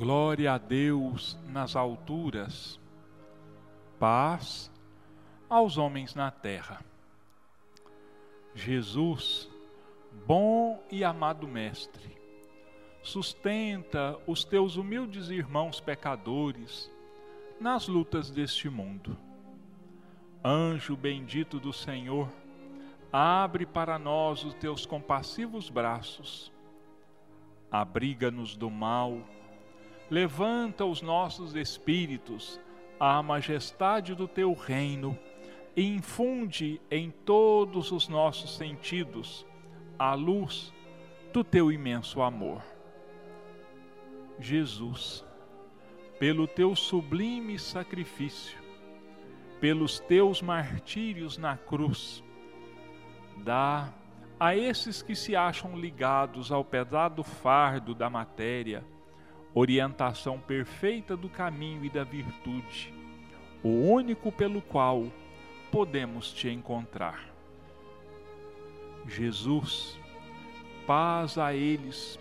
Glória a Deus nas alturas, paz aos homens na terra. Jesus, bom e amado Mestre, sustenta os teus humildes irmãos pecadores nas lutas deste mundo. Anjo bendito do Senhor, abre para nós os teus compassivos braços, abriga-nos do mal levanta os nossos espíritos à majestade do teu reino e infunde em todos os nossos sentidos a luz do teu imenso amor. Jesus, pelo teu sublime sacrifício, pelos teus martírios na cruz, dá a esses que se acham ligados ao pesado fardo da matéria orientação perfeita do caminho e da virtude, o único pelo qual podemos te encontrar. Jesus, paz a eles,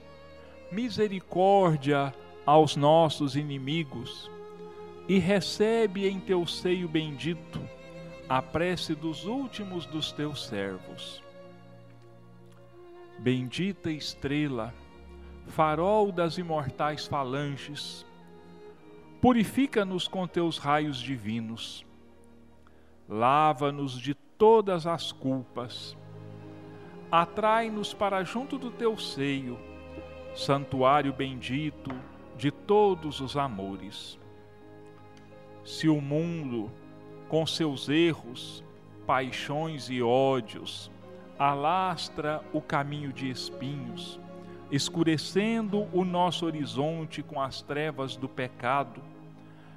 misericórdia aos nossos inimigos, e recebe em teu seio bendito a prece dos últimos dos teus servos. Bendita estrela, farol das imortais falanges, purifica-nos com teus raios divinos, lava-nos de todas as culpas, atrai-nos para junto do teu seio, santuário bendito de todos os amores. Se o mundo, com seus erros, paixões e ódios, alastra o caminho de espinhos, escurecendo o nosso horizonte com as trevas do pecado,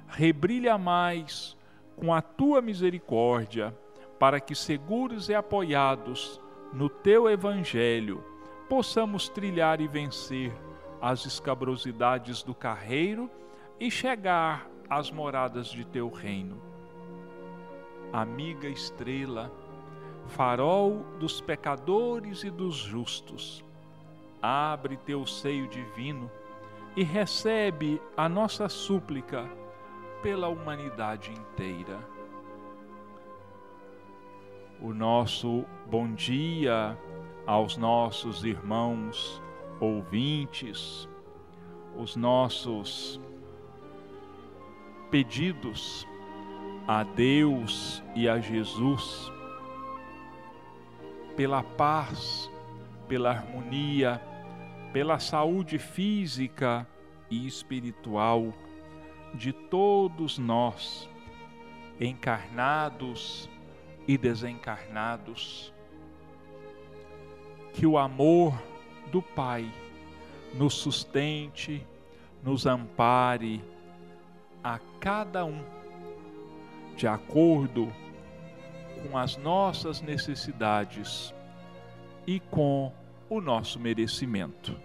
rebrilha mais com a tua misericórdia, para que, seguros e apoiados no teu evangelho, possamos trilhar e vencer as escabrosidades do carreiro e chegar às moradas de teu reino. Amiga estrela, farol dos pecadores e dos justos, abre teu seio divino e recebe a nossa súplica pela humanidade inteira. O nosso bom dia aos nossos irmãos ouvintes, os nossos pedidos a Deus e a Jesus pela paz, pela harmonia, pela saúde física e espiritual de todos nós, encarnados e desencarnados. Que o amor do Pai nos sustente, nos ampare a cada um, de acordo com as nossas necessidades e com o nosso merecimento.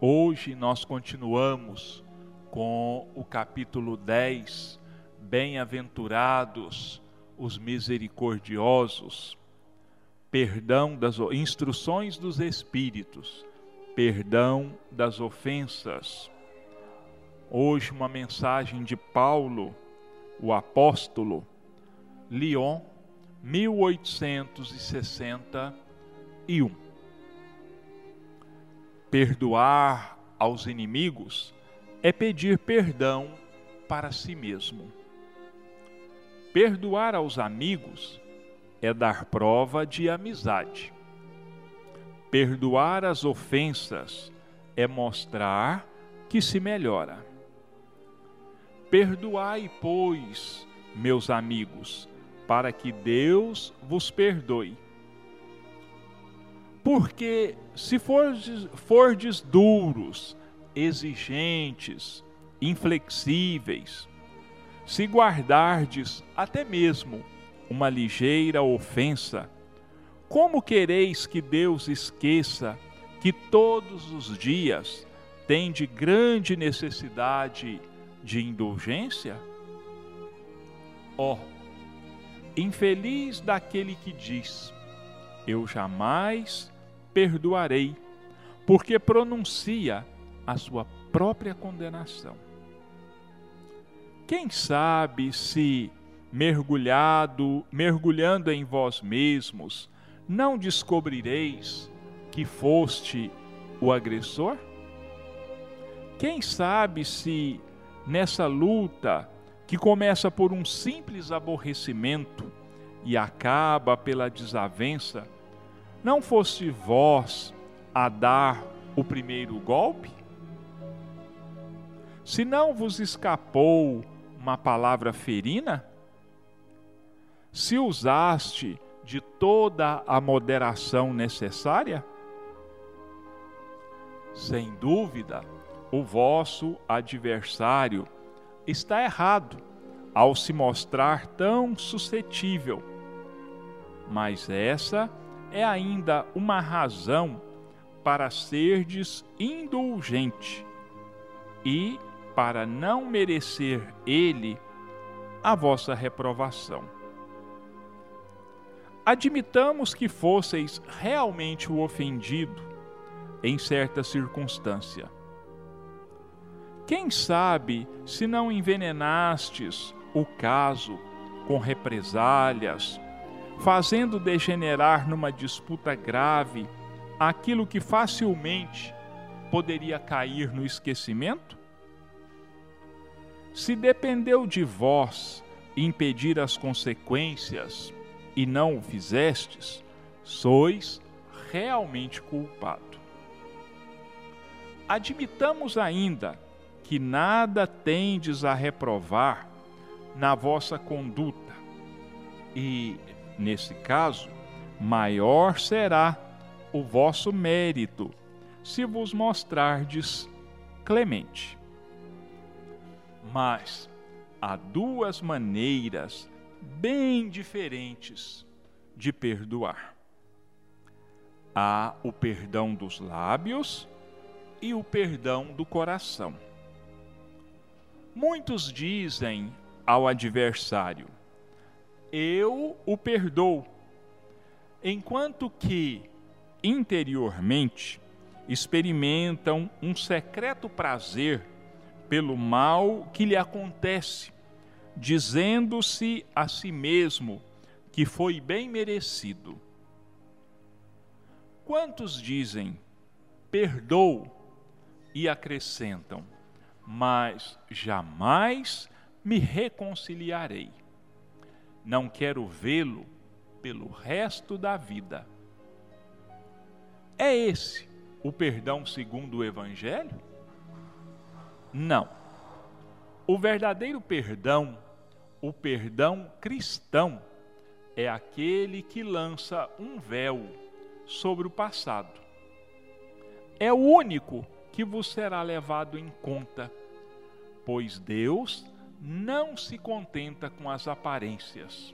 Hoje nós continuamos com o capítulo 10, Bem-aventurados os misericordiosos, perdão das instruções dos espíritos, perdão das ofensas. Hoje uma mensagem de Paulo, o apóstolo, Lyon, 1861. Perdoar aos inimigos é pedir perdão para si mesmo. Perdoar aos amigos é dar prova de amizade. Perdoar as ofensas é mostrar que se melhora. Perdoai, pois, meus amigos, para que Deus vos perdoe porque se fordes, fordes duros, exigentes, inflexíveis, se guardardes até mesmo uma ligeira ofensa, como quereis que Deus esqueça que todos os dias tem de grande necessidade de indulgência? Ó, oh, infeliz daquele que diz: Eu jamais perdoarei, porque pronuncia a sua própria condenação. Quem sabe se mergulhado, mergulhando em vós mesmos, não descobrireis que foste o agressor? Quem sabe se nessa luta que começa por um simples aborrecimento e acaba pela desavença, não foste vós a dar o primeiro golpe? Se não vos escapou uma palavra ferina? Se usaste de toda a moderação necessária? Sem dúvida, o vosso adversário está errado ao se mostrar tão suscetível. Mas essa é ainda uma razão para serdes indulgente e para não merecer ele a vossa reprovação. Admitamos que fosseis realmente o ofendido em certa circunstância. Quem sabe se não envenenastes o caso com represálias, fazendo degenerar numa disputa grave aquilo que facilmente poderia cair no esquecimento? Se dependeu de vós impedir as consequências e não o fizestes, sois realmente culpado. Admitamos ainda que nada tendes a reprovar na vossa conduta, e, nesse caso, maior será o vosso mérito se vos mostrardes clemente. Mas há duas maneiras bem diferentes de perdoar. Há o perdão dos lábios e o perdão do coração. Muitos dizem ao adversário: Eu o perdoo, enquanto que interiormente experimentam um secreto prazer pelo mal que lhe acontece, dizendo-se a si mesmo que foi bem merecido. Quantos dizem, perdoo, e acrescentam, mas jamais me reconciliarei. Não quero vê-lo pelo resto da vida. É esse o perdão segundo o Evangelho? Não. O verdadeiro perdão, o perdão cristão, é aquele que lança um véu sobre o passado. É o único que vos será levado em conta, pois Deus não se contenta com as aparências.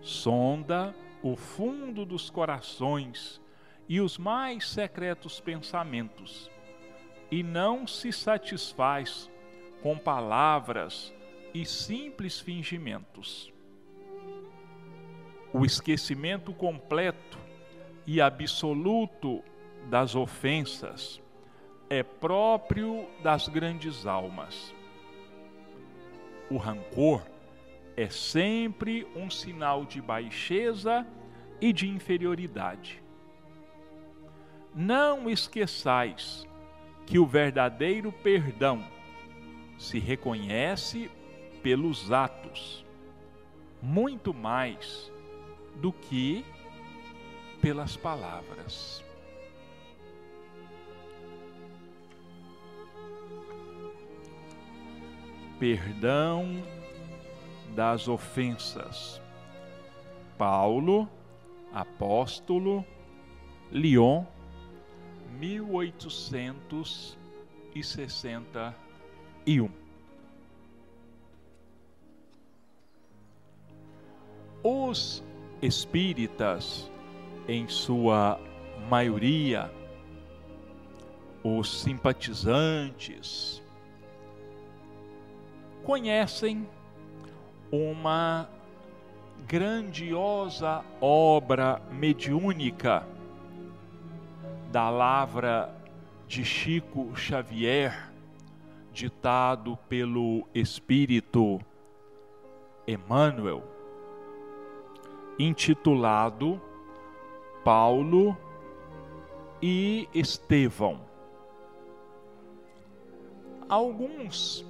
Sonda o fundo dos corações e os mais secretos pensamentos, e não se satisfaz com palavras e simples fingimentos. O esquecimento completo e absoluto das ofensas é próprio das grandes almas. O rancor é sempre um sinal de baixeza e de inferioridade. Não esqueçais que o verdadeiro perdão se reconhece pelos atos, muito mais do que pelas palavras. Perdão das ofensas. Paulo, apóstolo, Lyon, 1861. Os espíritas, em sua maioria, os simpatizantes, conhecem uma grandiosa obra mediúnica da lavra de Chico Xavier, ditado pelo Espírito Emmanuel, intitulado Paulo e Estevão. Alguns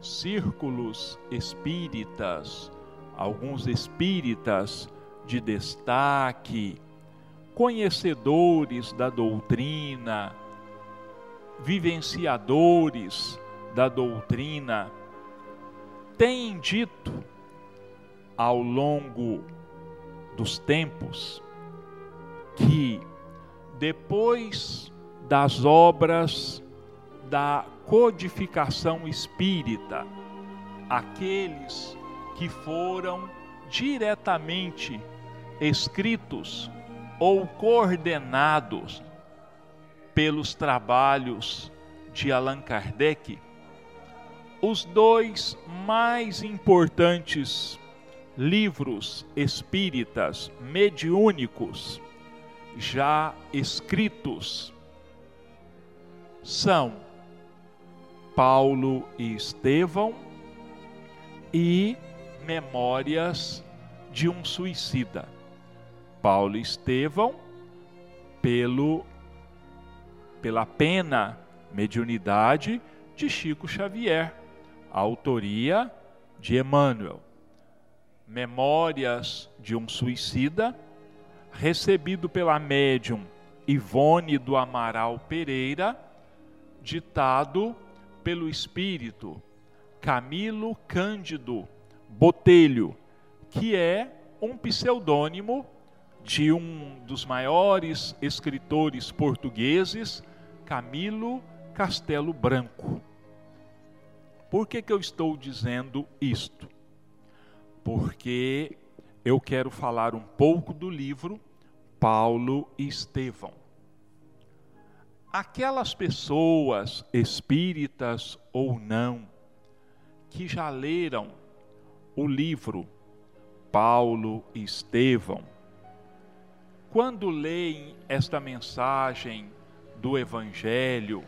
círculos espíritas, alguns espíritas de destaque, conhecedores da doutrina, vivenciadores da doutrina, têm dito ao longo dos tempos que depois das obras da codificação espírita, aqueles que foram diretamente escritos ou coordenados pelos trabalhos de Allan Kardec, os dois mais importantes livros espíritas mediúnicos já escritos são Paulo e Estevão e Memórias de um Suicida. Paulo e Estevão, pelo, pela pena mediunidade de Chico Xavier, autoria de Emmanuel. Memórias de um Suicida, recebido pela médium Ivone do Amaral Pereira, ditado pelo espírito Camilo Cândido Botelho, que é um pseudônimo de um dos maiores escritores portugueses, Camilo Castelo Branco. Por que, que eu estou dizendo isto? Porque eu quero falar um pouco do livro Paulo e Estevão. Aquelas pessoas, espíritas ou não, que já leram o livro Paulo e Estevão, quando leem esta mensagem do Evangelho,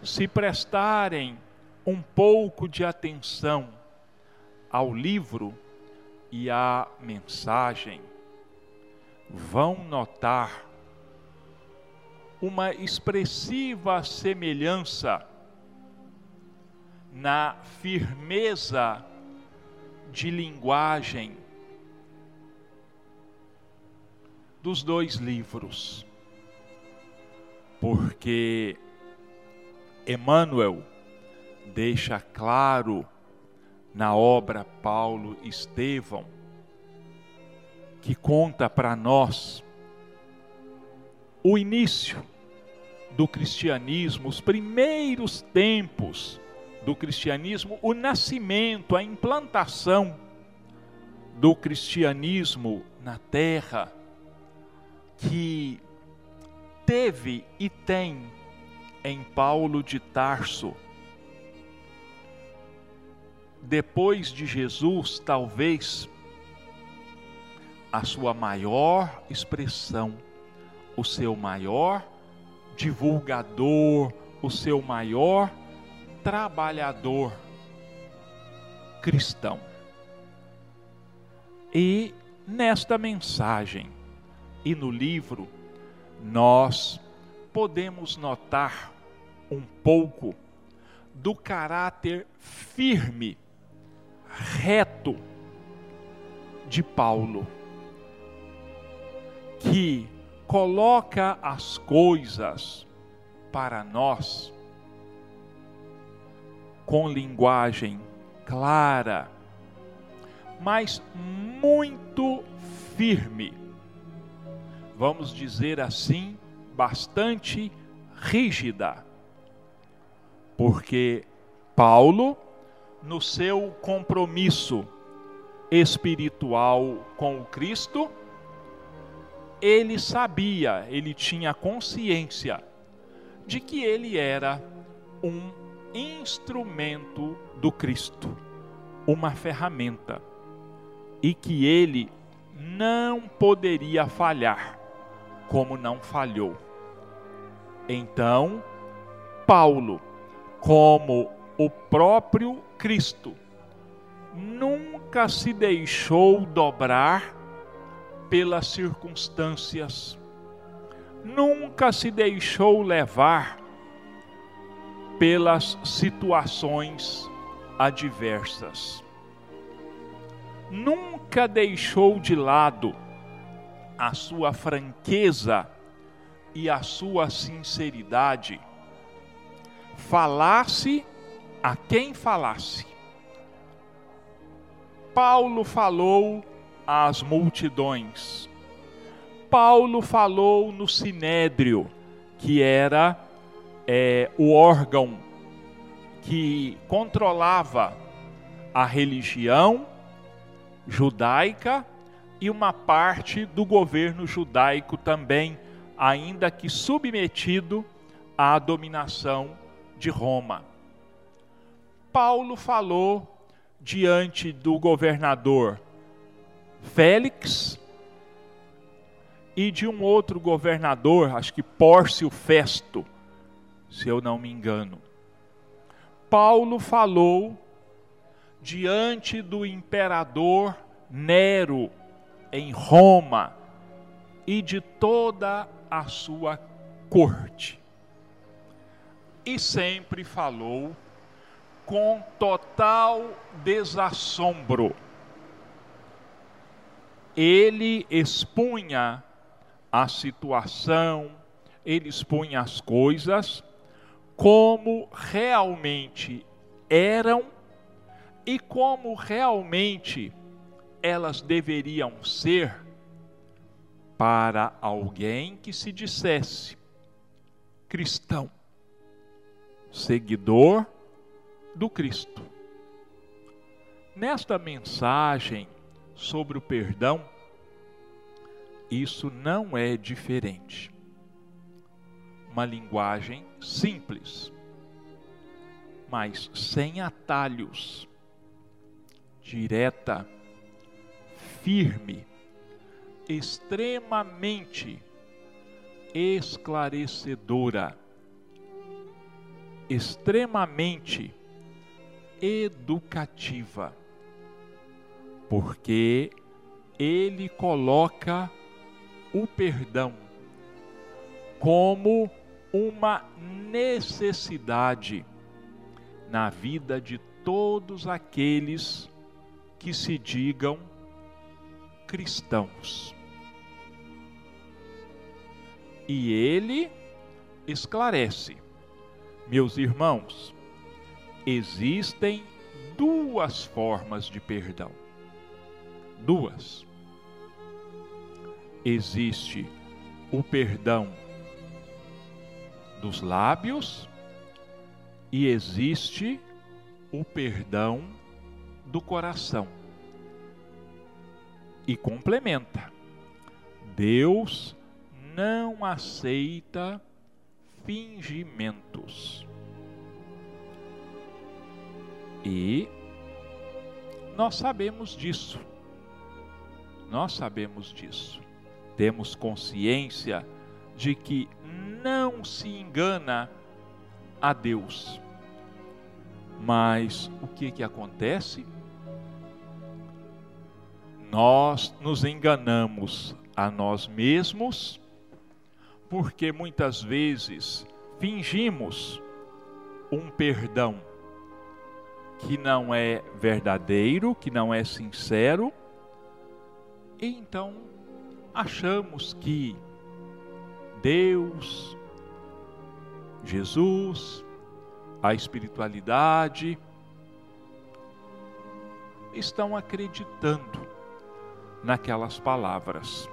se prestarem um pouco de atenção ao livro e à mensagem, vão notar uma expressiva semelhança na firmeza de linguagem dos dois livros. Porque Emmanuel deixa claro na obra Paulo Estevão, que conta para nós o início do cristianismo, os primeiros tempos do cristianismo, o nascimento, a implantação do cristianismo na terra que teve e tem em Paulo de Tarso. Depois de Jesus, talvez a sua maior expressão, o seu maior divulgador, o seu maior trabalhador cristão. E nesta mensagem, e no livro, nós podemos notar um pouco do caráter firme, reto de Paulo, que coloca as coisas para nós com linguagem clara, mas muito firme vamos dizer assim, bastante rígida. Porque Paulo, no seu compromisso espiritual com o Cristo, ele sabia, ele tinha consciência de que ele era um instrumento do Cristo, uma ferramenta, e que ele não poderia falhar como não falhou. Então, Paulo, como o próprio Cristo nunca se deixou dobrar pelas circunstâncias, nunca se deixou levar pelas situações adversas, nunca deixou de lado a sua franqueza e a sua sinceridade, falasse a quem falasse. Paulo falou às multidões. Paulo falou no sinédrio, que era é, o órgão que controlava a religião judaica e uma parte do governo judaico também, ainda que submetido à dominação de Roma. Paulo falou diante do governador Félix e de um outro governador, acho que Pórcio Festo, se eu não me engano. Paulo falou diante do imperador Nero em Roma e de toda a sua corte. E sempre falou com total desassombro. Ele expunha a situação, ele expunha as coisas como realmente eram e como realmente elas deveriam ser para alguém que se dissesse cristão, seguidor do Cristo. Nesta mensagem sobre o perdão, isso não é diferente. Uma linguagem simples, mas sem atalhos, direta, firme, extremamente esclarecedora, extremamente educativa, porque ele coloca o perdão como uma necessidade na vida de todos aqueles que se digam cristãos. E ele esclarece, meus irmãos, existem duas formas de perdão. Duas. Existe o perdão dos lábios e existe o perdão do coração. E complementa: Deus não aceita fingimentos. E nós sabemos disso. Nós sabemos disso. Temos consciência de que não se engana a Deus. Mas o que que acontece? Nós nos enganamos a nós mesmos, porque muitas vezes fingimos um perdão que não é verdadeiro, que não é sincero, e então achamos que Deus, Jesus, a espiritualidade estão acreditando naquelas palavras.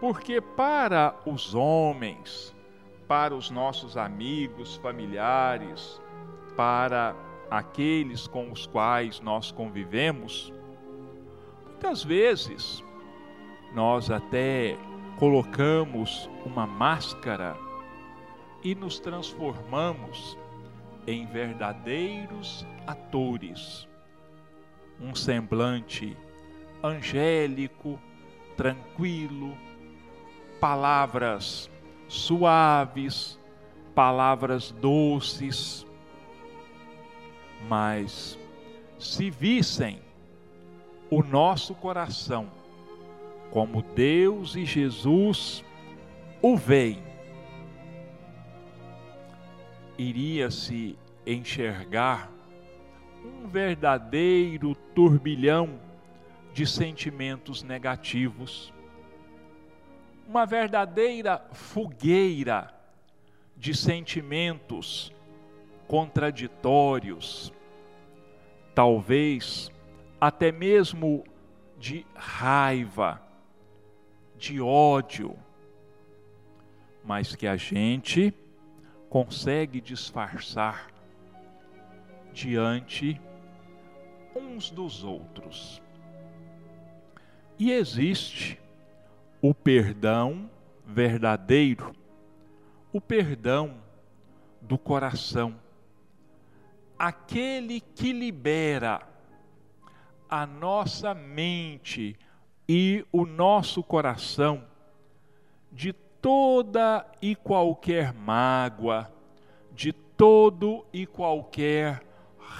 Porque para os homens, para os nossos amigos, familiares, para aqueles com os quais nós convivemos, muitas vezes nós até colocamos uma máscara e nos transformamos em verdadeiros atores. Um semblante angélico, tranquilo, palavras suaves, palavras doces, mas se vissem o nosso coração como Deus e Jesus o veem, iria se enxergar um verdadeiro turbilhão de sentimentos negativos, uma verdadeira fogueira de sentimentos contraditórios, talvez até mesmo de raiva, de ódio, mas que a gente consegue disfarçar diante uns dos outros. E existe o perdão verdadeiro, o perdão do coração, aquele que libera a nossa mente e o nosso coração de toda e qualquer mágoa, de todo e qualquer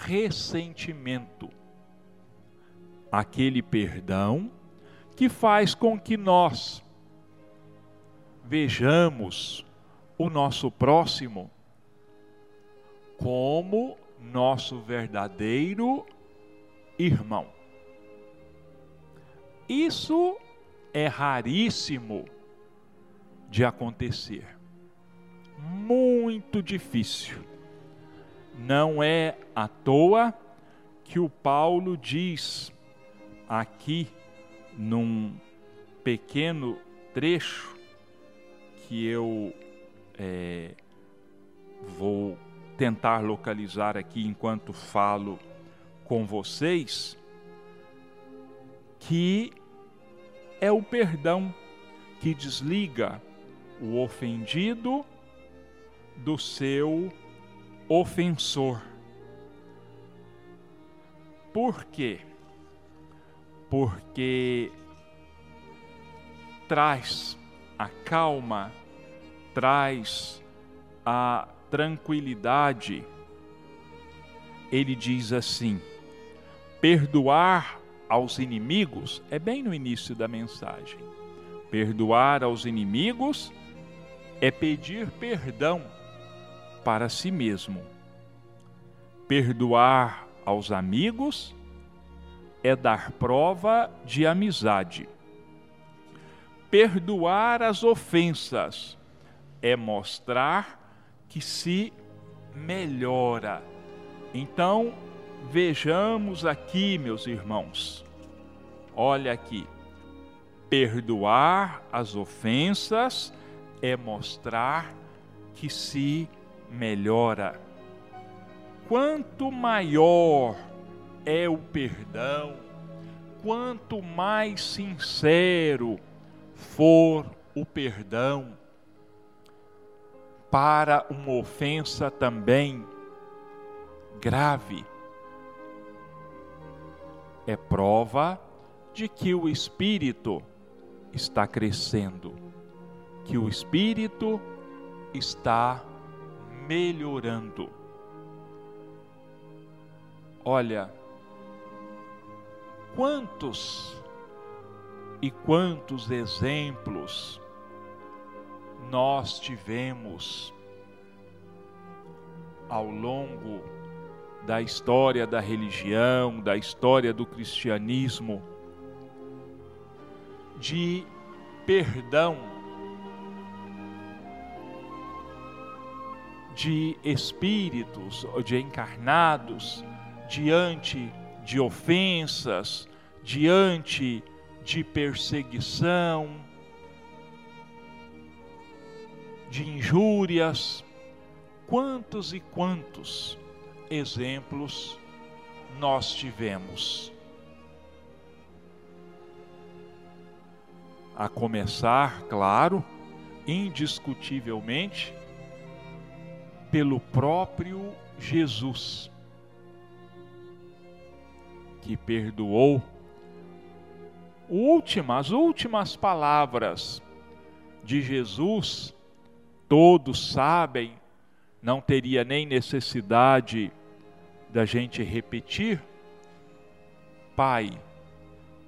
ressentimento. Aquele perdão que faz com que nós vejamos o nosso próximo como nosso verdadeiro irmão. Isso é raríssimo de acontecer. Muito difícil. Não é à toa que o Paulo diz aqui num pequeno trecho que eu é, vou tentar localizar aqui enquanto falo com vocês, que é o perdão que desliga o ofendido do seu ofensor. Por quê? Porque traz a calma, traz a tranquilidade. Ele diz assim: perdoar aos inimigos é bem no início da mensagem. Perdoar aos inimigos é pedir perdão para si mesmo. Perdoar aos amigos é dar prova de amizade. Perdoar as ofensas é mostrar que se melhora. Então, vejamos aqui, meus irmãos. Olha aqui. Perdoar as ofensas é mostrar que se melhora. Quanto maior é o perdão, quanto mais sincero for o perdão, para uma ofensa também grave, é prova de que o espírito está crescendo que o espírito está melhorando. Olha, quantos e quantos exemplos nós tivemos ao longo da história da religião, da história do cristianismo, de perdão de espíritos, de encarnados, diante de ofensas, diante de perseguição, de injúrias. Quantos e quantos exemplos nós tivemos? A começar, claro, indiscutivelmente, pelo próprio Jesus, que perdoou. Última, as últimas palavras de Jesus, todos sabem não teria nem necessidade da gente repetir. Pai,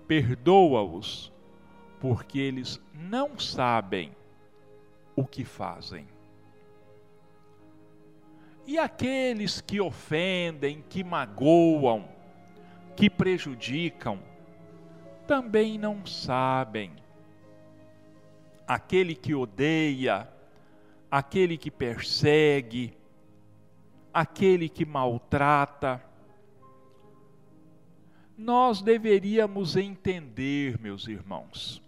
perdoa-os, porque eles não sabem o que fazem. E aqueles que ofendem, que magoam, que prejudicam, também não sabem. Aquele que odeia, aquele que persegue, aquele que maltrata. Nós deveríamos entender, meus irmãos,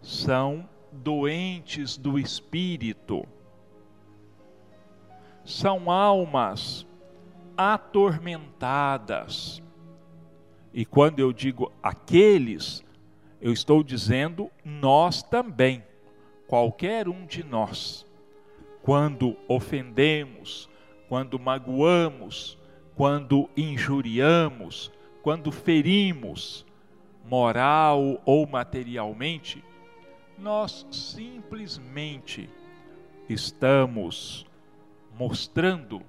são doentes do espírito, são almas atormentadas. E quando eu digo aqueles, eu estou dizendo nós também qualquer um de nós, quando ofendemos, quando magoamos, quando injuriamos, quando ferimos, moral ou materialmente, nós simplesmente estamos mostrando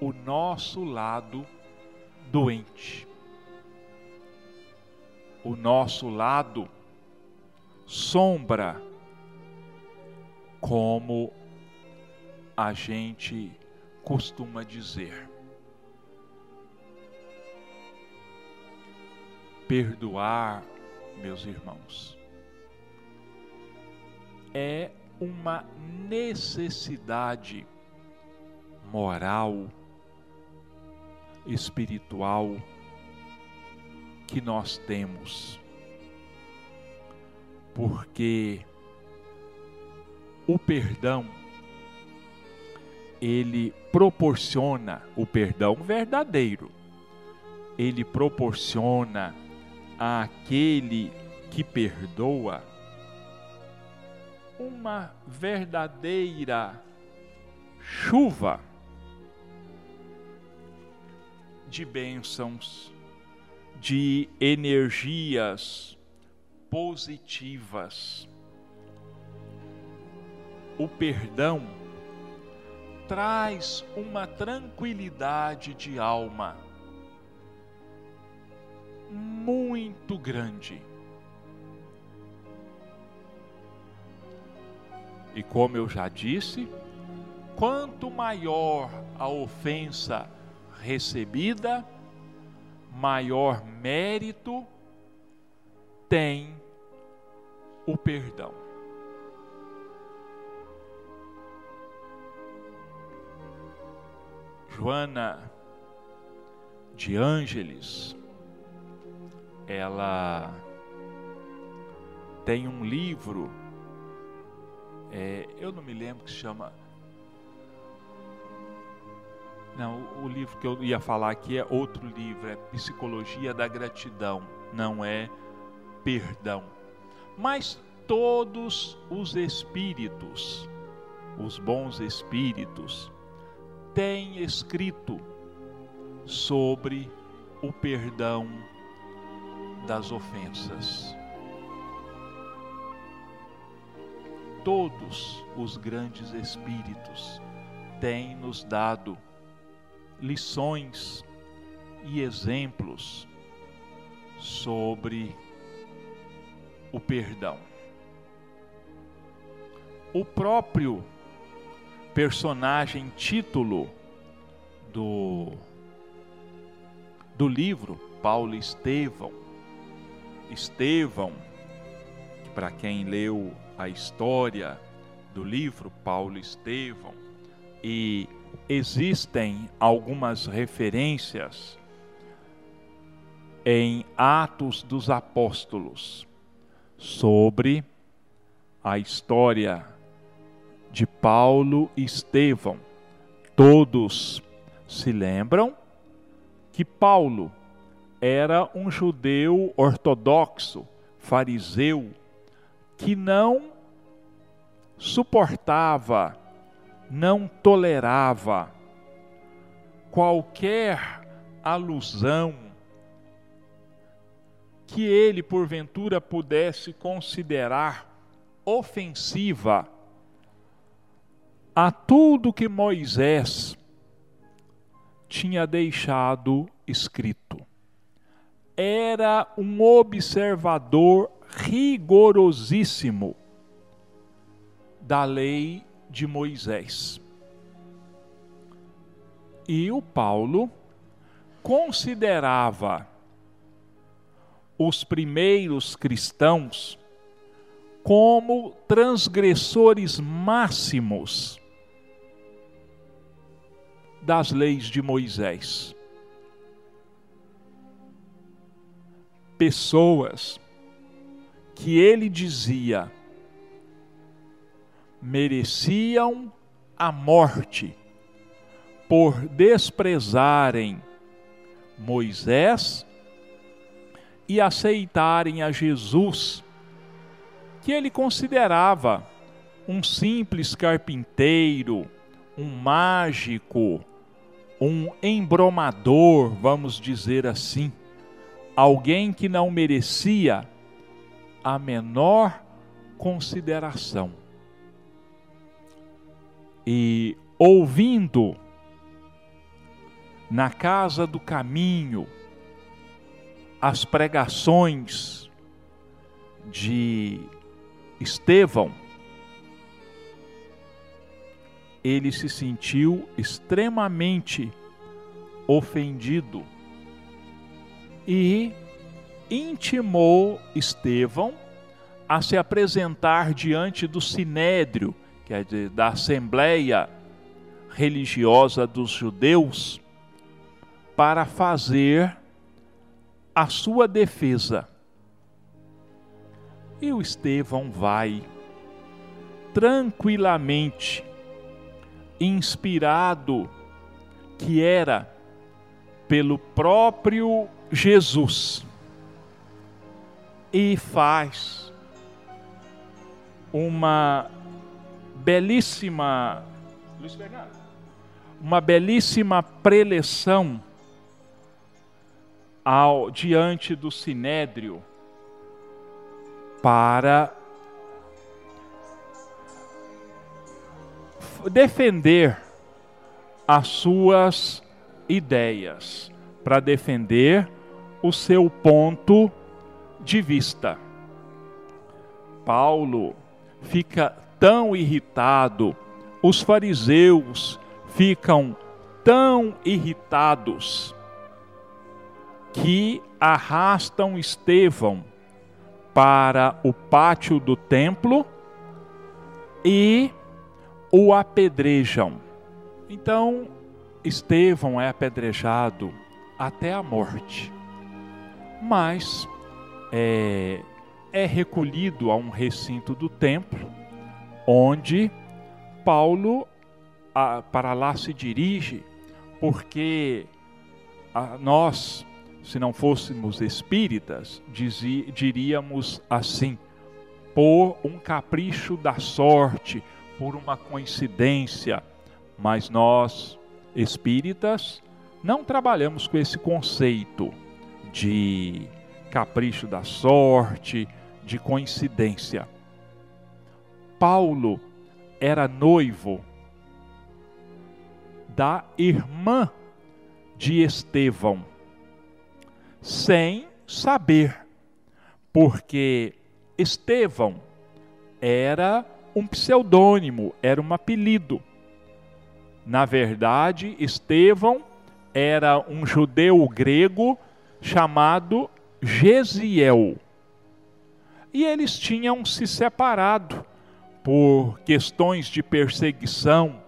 o nosso lado doente, o nosso lado sombra como a gente costuma dizer. Perdoar, meus irmãos, é uma necessidade moral, espiritual que nós temos. Porque o perdão ele proporciona o perdão verdadeiro. Ele proporciona àquele que perdoa uma verdadeira chuva de bênçãos, de energias positivas o perdão traz uma tranquilidade de alma muito grande. E como eu já disse, quanto maior a ofensa recebida, maior mérito tem o perdão. Joana de Ângeles, ela tem um livro, é, eu não me lembro que se chama. Não, o livro que eu ia falar aqui é outro livro, é Psicologia da Gratidão, não é Perdão. Mas todos os espíritos, os bons espíritos, tem escrito sobre o perdão das ofensas. Todos os grandes espíritos têm nos dado lições e exemplos sobre o perdão. O próprio personagem título do, do livro, Paulo Estevão. Estevão, para quem leu a história do livro, Paulo Estevão, e existem algumas referências em Atos dos Apóstolos sobre a história de Paulo e Estevão. Todos se lembram que Paulo era um judeu ortodoxo, fariseu, que não suportava, não tolerava qualquer alusão que ele porventura pudesse considerar ofensiva a tudo que Moisés tinha deixado escrito. Era um observador rigorosíssimo da lei de Moisés. E o Paulo considerava os primeiros cristãos como transgressores máximos das leis de Moisés. Pessoas que ele dizia mereciam a morte por desprezarem Moisés e aceitarem a Jesus, que ele considerava um simples carpinteiro, um mágico, um embromador, vamos dizer assim, alguém que não merecia a menor consideração. E ouvindo na casa do caminho as pregações de Estevão, ele se sentiu extremamente ofendido e intimou Estevão a se apresentar diante do sinédrio, que é da Assembleia Religiosa dos Judeus, para fazer a sua defesa. E o Estevão vai tranquilamente, inspirado que era pelo próprio Jesus e faz uma belíssima uma belíssima preleção ao diante do sinédrio para defender as suas ideias, para defender o seu ponto de vista. Paulo fica tão irritado, os fariseus ficam tão irritados que arrastam Estevão para o pátio do templo e o apedrejam. Então, Estevão é apedrejado até a morte. Mas é, é recolhido a um recinto do templo, onde Paulo a, para lá se dirige, porque a, nós, se não fôssemos espíritas, dizi, diríamos assim, por um capricho da sorte, por uma coincidência, mas nós, espíritas, não trabalhamos com esse conceito de capricho da sorte, de coincidência. Paulo era noivo da irmã de Estevão, sem saber, porque Estevão era um pseudônimo, era um apelido. Na verdade, Estevão era um judeu grego chamado Gesiel. E eles tinham se separado por questões de perseguição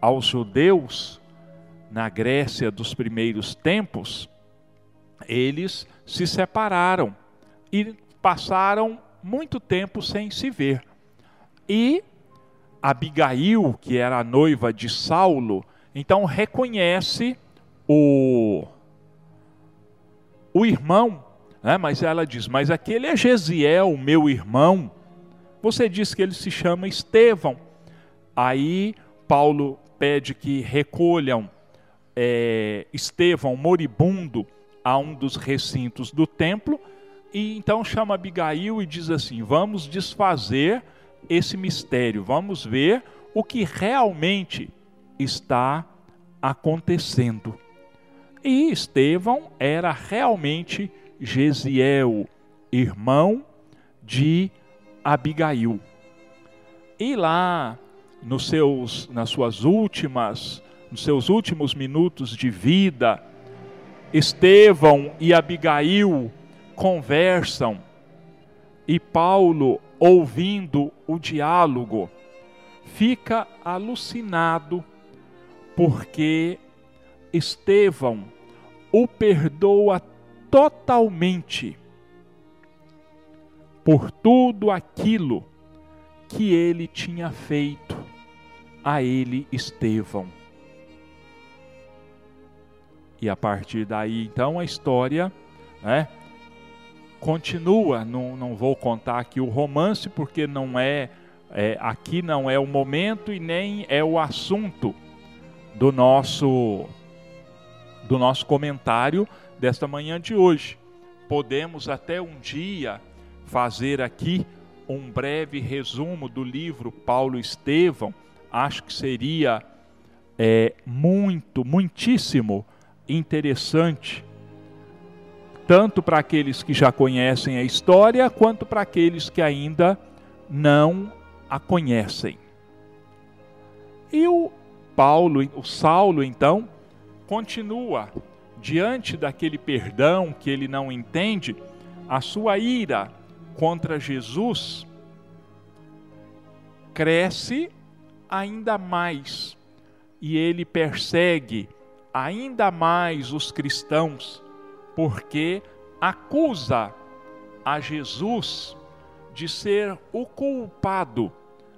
aos judeus na Grécia dos primeiros tempos. Eles se separaram e passaram muito tempo sem se ver. E Abigail, que era a noiva de Saulo, então reconhece o, o irmão, né? mas ela diz: Mas aquele é Gesiel, meu irmão. Você diz que ele se chama Estevão. Aí Paulo pede que recolham é, Estevão moribundo a um dos recintos do templo e então chama Abigail e diz assim: Vamos desfazer esse mistério, vamos ver o que realmente está acontecendo. E Estevão era realmente Gesiel, irmão de Abigail. E lá, nos seus, nas suas últimas, nos seus últimos minutos de vida, Estevão e Abigail conversam e Paulo, ouvindo o diálogo, fica alucinado porque Estevão o perdoa totalmente por tudo aquilo que ele tinha feito a ele, Estevão. E a partir daí, então, a história né, continua. Não, não vou contar aqui o romance, porque não é, é, aqui não é o momento e nem é o assunto do nosso do nosso comentário desta manhã de hoje. Podemos até um dia fazer aqui um breve resumo do livro Paulo Estevão. Acho que seria é, muito, muitíssimo interessante, tanto para aqueles que já conhecem a história, quanto para aqueles que ainda não a conhecem. E o Paulo, o Saulo, então, continua diante daquele perdão que ele não entende, a sua ira contra Jesus cresce ainda mais e ele persegue ainda mais os cristãos, porque acusa a Jesus de ser o culpado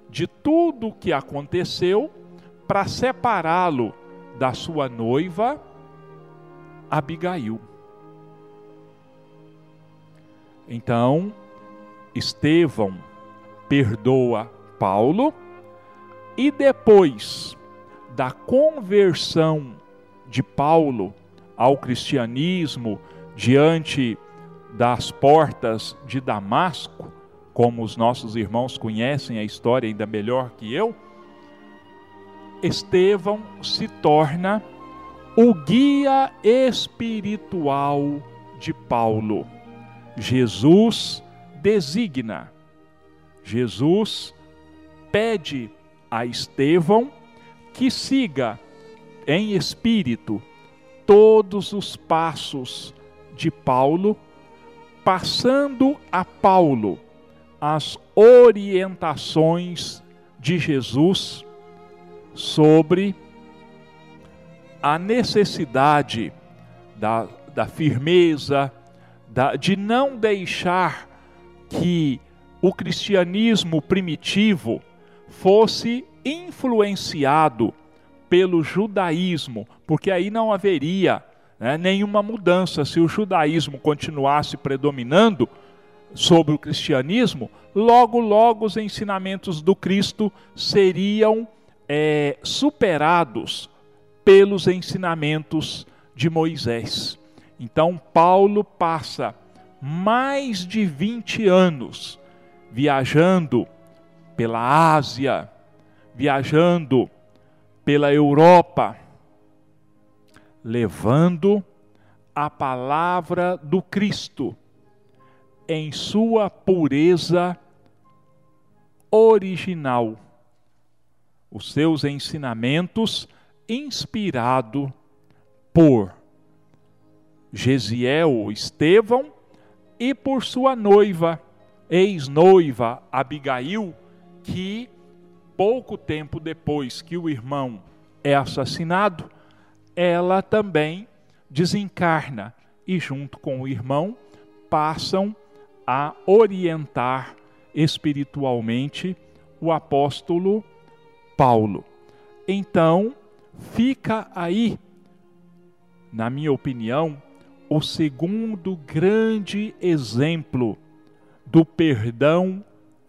de tudo o que aconteceu para separá-lo da sua noiva Abigail. Então, Estevão perdoa Paulo e depois da conversão de Paulo ao cristianismo diante das portas de Damasco, como os nossos irmãos conhecem a história ainda melhor que eu, Estevão se torna o guia espiritual de Paulo. Jesus designa, Jesus pede a Estevão que siga em espírito todos os passos de Paulo, passando a Paulo as orientações de Jesus sobre a necessidade da, da firmeza, da, de não deixar que o cristianismo primitivo fosse influenciado pelo judaísmo, porque aí não haveria né, nenhuma mudança. Se o judaísmo continuasse predominando sobre o cristianismo, logo, logo os ensinamentos do Cristo seriam é, superados pelos ensinamentos de Moisés. Então, Paulo passa mais de 20 anos viajando pela Ásia, viajando pela Europa, levando a palavra do Cristo em sua pureza original, os seus ensinamentos inspirado por Gesiel Estevão e por sua noiva, ex-noiva Abigail, que pouco tempo depois que o irmão é assassinado, ela também desencarna e, junto com o irmão, passam a orientar espiritualmente o apóstolo Paulo. Então, fica aí, na minha opinião, o segundo grande exemplo do perdão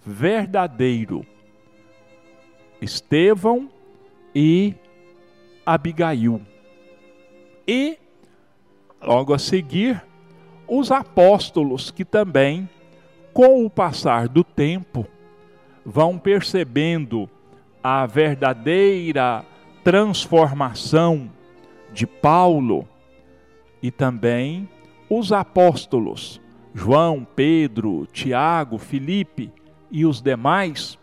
verdadeiro. Estevão e Abigail. E, logo a seguir, os apóstolos que também, com o passar do tempo, vão percebendo a verdadeira transformação de Paulo e também os apóstolos, João, Pedro, Tiago, Filipe e os demais,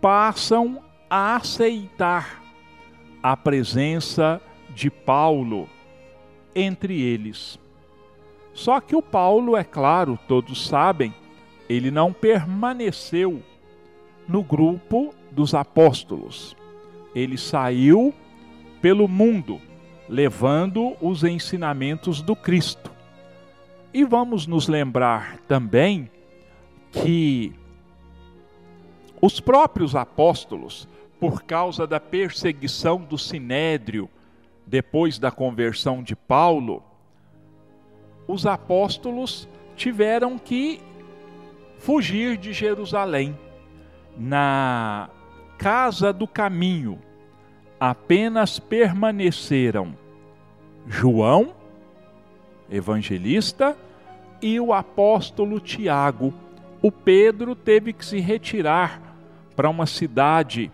passam a aceitar a presença de Paulo entre eles. Só que o Paulo, é claro, todos sabem, ele não permaneceu no grupo dos apóstolos. Ele saiu pelo mundo, levando os ensinamentos do Cristo. E vamos nos lembrar também que os próprios apóstolos, por causa da perseguição do sinédrio, depois da conversão de Paulo, os apóstolos tiveram que fugir de Jerusalém. Na casa do caminho, apenas permaneceram João, evangelista, e o apóstolo Tiago. O Pedro teve que se retirar para uma cidade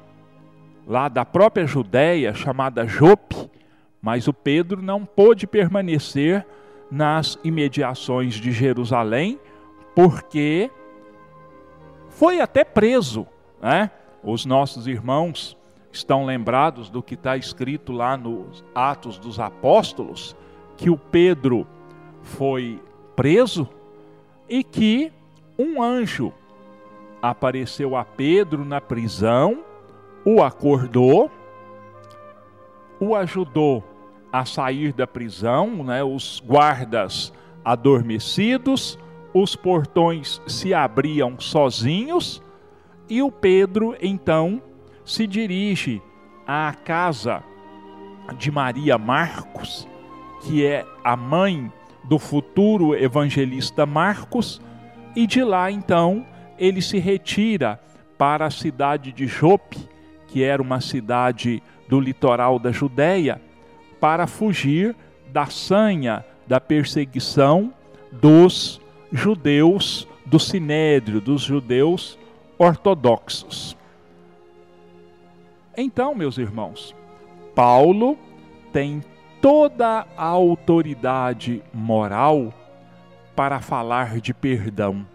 lá da própria Judéia chamada Jope, mas o Pedro não pôde permanecer nas imediações de Jerusalém, porque foi até preso. Né? Os nossos irmãos estão lembrados do que está escrito lá nos Atos dos Apóstolos, que o Pedro foi preso e que um anjo apareceu a Pedro na prisão, o acordou, o ajudou a sair da prisão, né, os guardas adormecidos, os portões se abriam sozinhos e o Pedro então se dirige à casa de Maria Marcos, que é a mãe do futuro evangelista Marcos, e de lá então ele se retira para a cidade de Jope, que era uma cidade do litoral da Judéia, para fugir da sanha da perseguição dos judeus do Sinédrio, dos judeus ortodoxos. Então, meus irmãos, Paulo tem toda a autoridade moral para falar de perdão,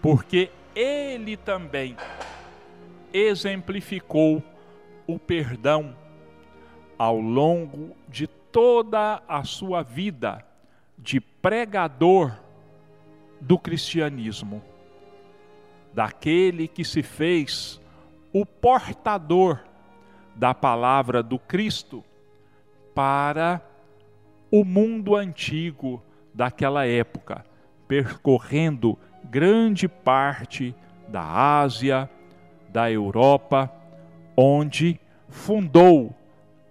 porque ele também exemplificou o perdão ao longo de toda a sua vida de pregador do cristianismo, daquele que se fez o portador da palavra do Cristo para o mundo antigo daquela época, percorrendo grande parte da Ásia, da Europa, onde fundou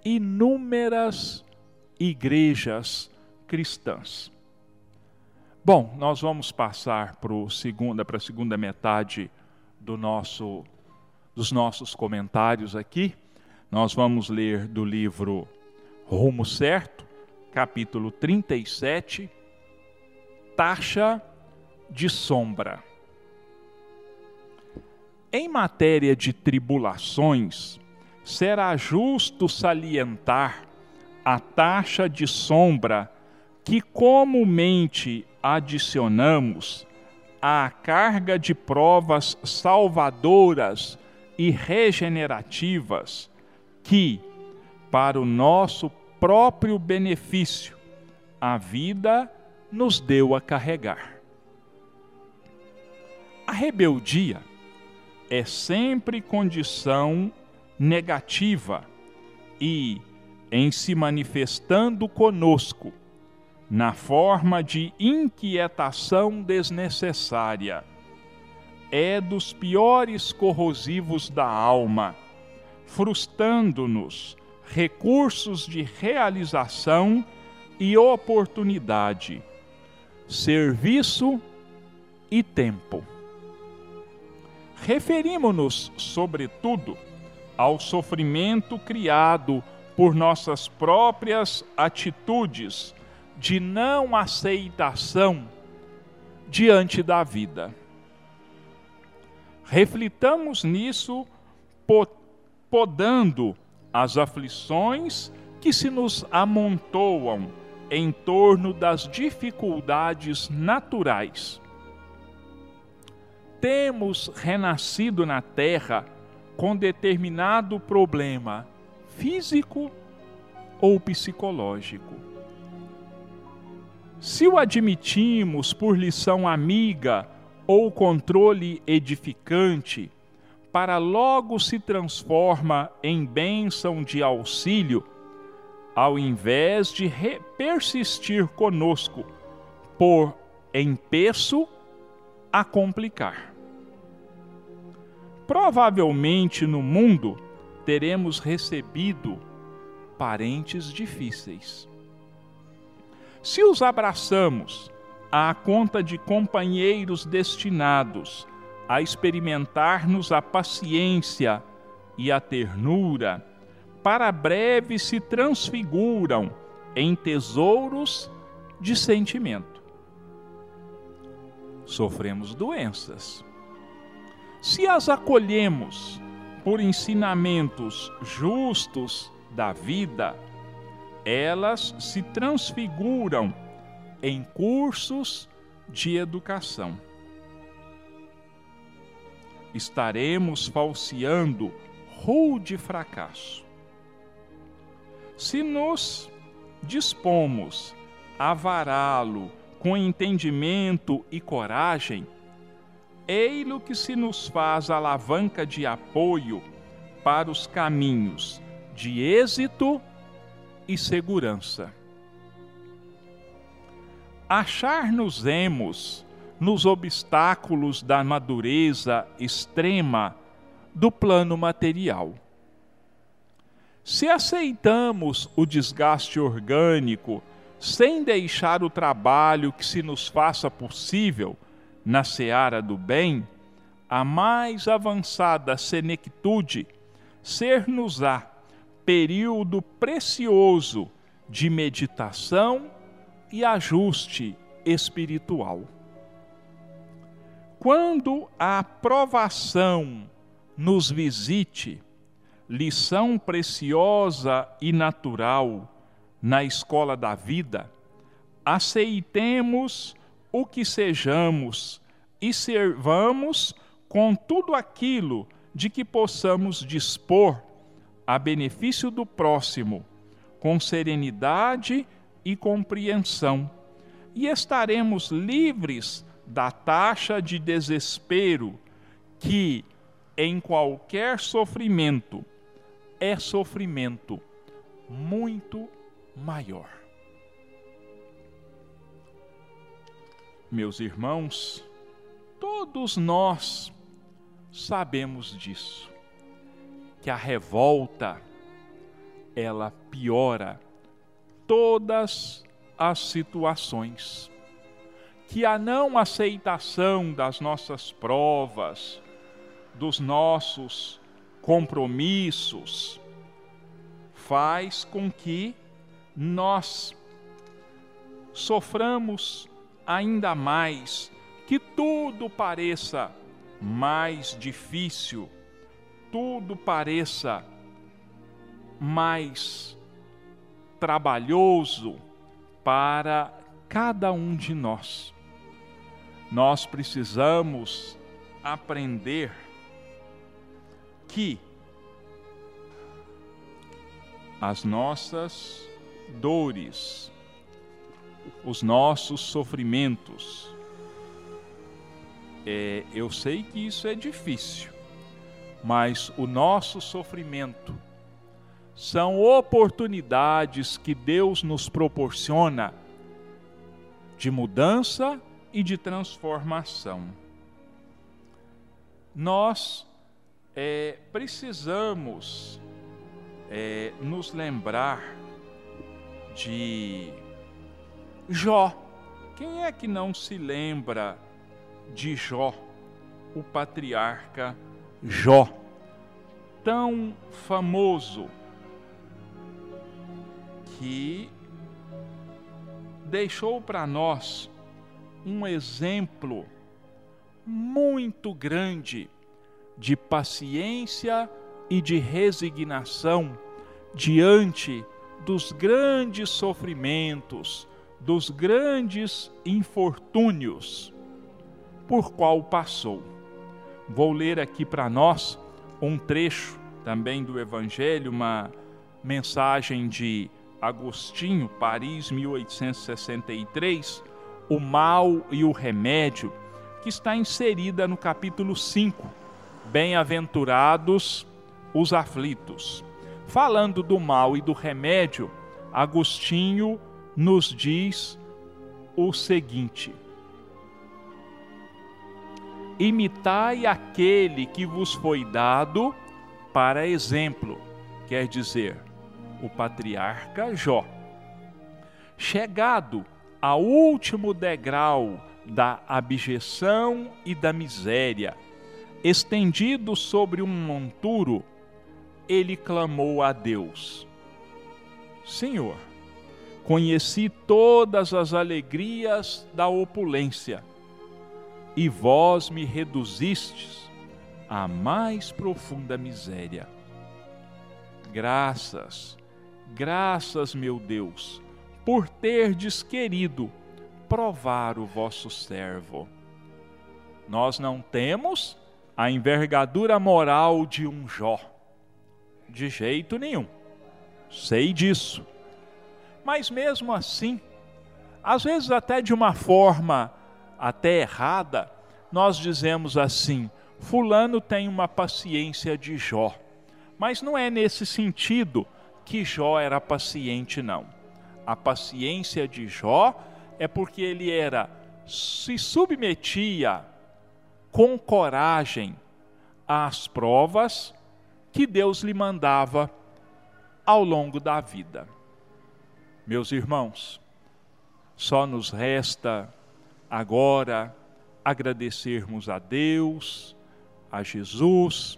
inúmeras igrejas cristãs. Bom, nós vamos passar para segunda, a segunda metade do nosso, dos nossos comentários aqui. Nós vamos ler do livro Rumo Certo, capítulo 37, Taxa de Sombra. Em matéria de tribulações, será justo salientar a taxa de sombra que comumente adicionamos à carga de provas salvadoras e regenerativas que, para o nosso próprio benefício, a vida nos deu a carregar. A rebeldia é sempre condição negativa e, em se manifestando conosco, na forma de inquietação desnecessária, é dos piores corrosivos da alma, frustrando-nos recursos de realização e oportunidade, serviço e tempo. Referimos-nos, sobretudo, ao sofrimento criado por nossas próprias atitudes de não aceitação diante da vida. Reflitamos nisso podando as aflições que se nos amontoam em torno das dificuldades naturais. Temos renascido na Terra com determinado problema físico ou psicológico. Se o admitimos por lição amiga ou controle edificante, para logo se transforma em bênção de auxílio, ao invés de persistir conosco por empeço a complicar. Provavelmente no mundo teremos recebido parentes difíceis. Se os abraçamos à conta de companheiros destinados a experimentar-nos a paciência e a ternura, para breve se transfiguram em tesouros de sentimento. Sofremos doenças. Se as acolhemos por ensinamentos justos da vida, elas se transfiguram em cursos de educação. Estaremos falseando rude fracasso. Se nos dispomos a vará-lo com entendimento e coragem, ei-lo que se nos faz alavanca de apoio para os caminhos de êxito e segurança. Achar-nos-emos nos obstáculos da madureza extrema do plano material. Se aceitamos o desgaste orgânico sem deixar o trabalho que se nos faça possível na seara do bem, a mais avançada senectude ser-nos-á período precioso de meditação e ajuste espiritual. Quando a provação nos visite, lição preciosa e natural na escola da vida, aceitemos o que sejamos e servamos com tudo aquilo de que possamos dispor a benefício do próximo, com serenidade e compreensão, e estaremos livres da taxa de desespero que, em qualquer sofrimento, é sofrimento muito maior. Meus irmãos, todos nós sabemos disso, que a revolta ela piora todas as situações, que a não aceitação das nossas provas, dos nossos compromissos, faz com que nós soframos ainda mais, que tudo pareça mais difícil, tudo pareça mais trabalhoso para cada um de nós. Nós precisamos aprender que as nossas dores, os nossos sofrimentos. É, eu sei que isso é difícil, mas o nosso sofrimento são oportunidades que Deus nos proporciona de mudança e de transformação. Nós é, precisamos é, nos lembrar de Jó. Quem é que não se lembra de Jó, o patriarca Jó, tão famoso que deixou para nós um exemplo muito grande de paciência e de resignação diante dos grandes sofrimentos, dos grandes infortúnios por qual passou. Vou ler aqui para nós um trecho também do Evangelho, uma mensagem de Agostinho, Paris, 1863, O Mal e o Remédio, que está inserida no capítulo 5, Bem-aventurados os aflitos. Falando do mal e do remédio, Agostinho nos diz o seguinte: Imitai aquele que vos foi dado para exemplo, quer dizer, o patriarca Jó. Chegado ao último degrau da abjeção e da miséria, estendido sobre um monturo, ele clamou a Deus: Senhor, conheci todas as alegrias da opulência, e vós me reduzistes à mais profunda miséria. Graças, graças, meu Deus, por terdes querido provar o vosso servo. Nós não temos a envergadura moral de um Jó. De jeito nenhum. Sei disso. Mas mesmo assim, às vezes até de uma forma até errada, nós dizemos assim: fulano tem uma paciência de Jó. Mas não é nesse sentido que Jó era paciente não. A paciência de Jó é porque ele era se submetia com coragem às provas que Deus lhe mandava ao longo da vida. Meus irmãos, só nos resta agora agradecermos a Deus, a Jesus,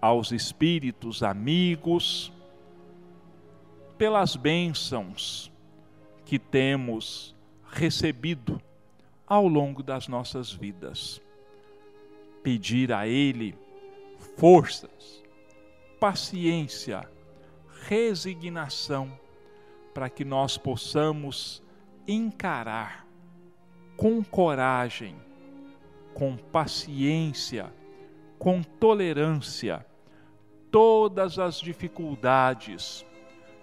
aos espíritos amigos, pelas bênçãos que temos recebido ao longo das nossas vidas. Pedir a Ele forças, paciência, resignação, para que nós possamos encarar com coragem, com paciência, com tolerância, todas as dificuldades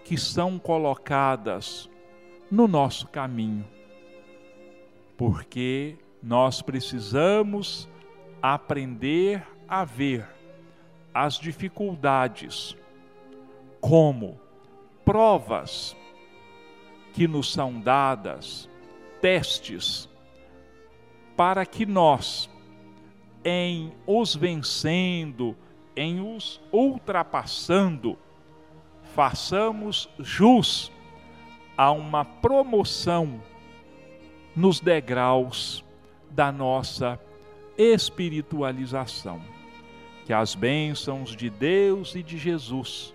que são colocadas no nosso caminho. Porque nós precisamos aprender a ver as dificuldades como provas que nos são dadas, testes, para que nós, em os vencendo, em os ultrapassando, façamos jus a uma promoção nos degraus da nossa espiritualização. Que as bênçãos de Deus e de Jesus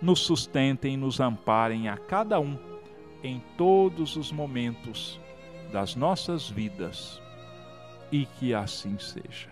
nos sustentem e nos amparem a cada um em todos os momentos das nossas vidas e que assim seja.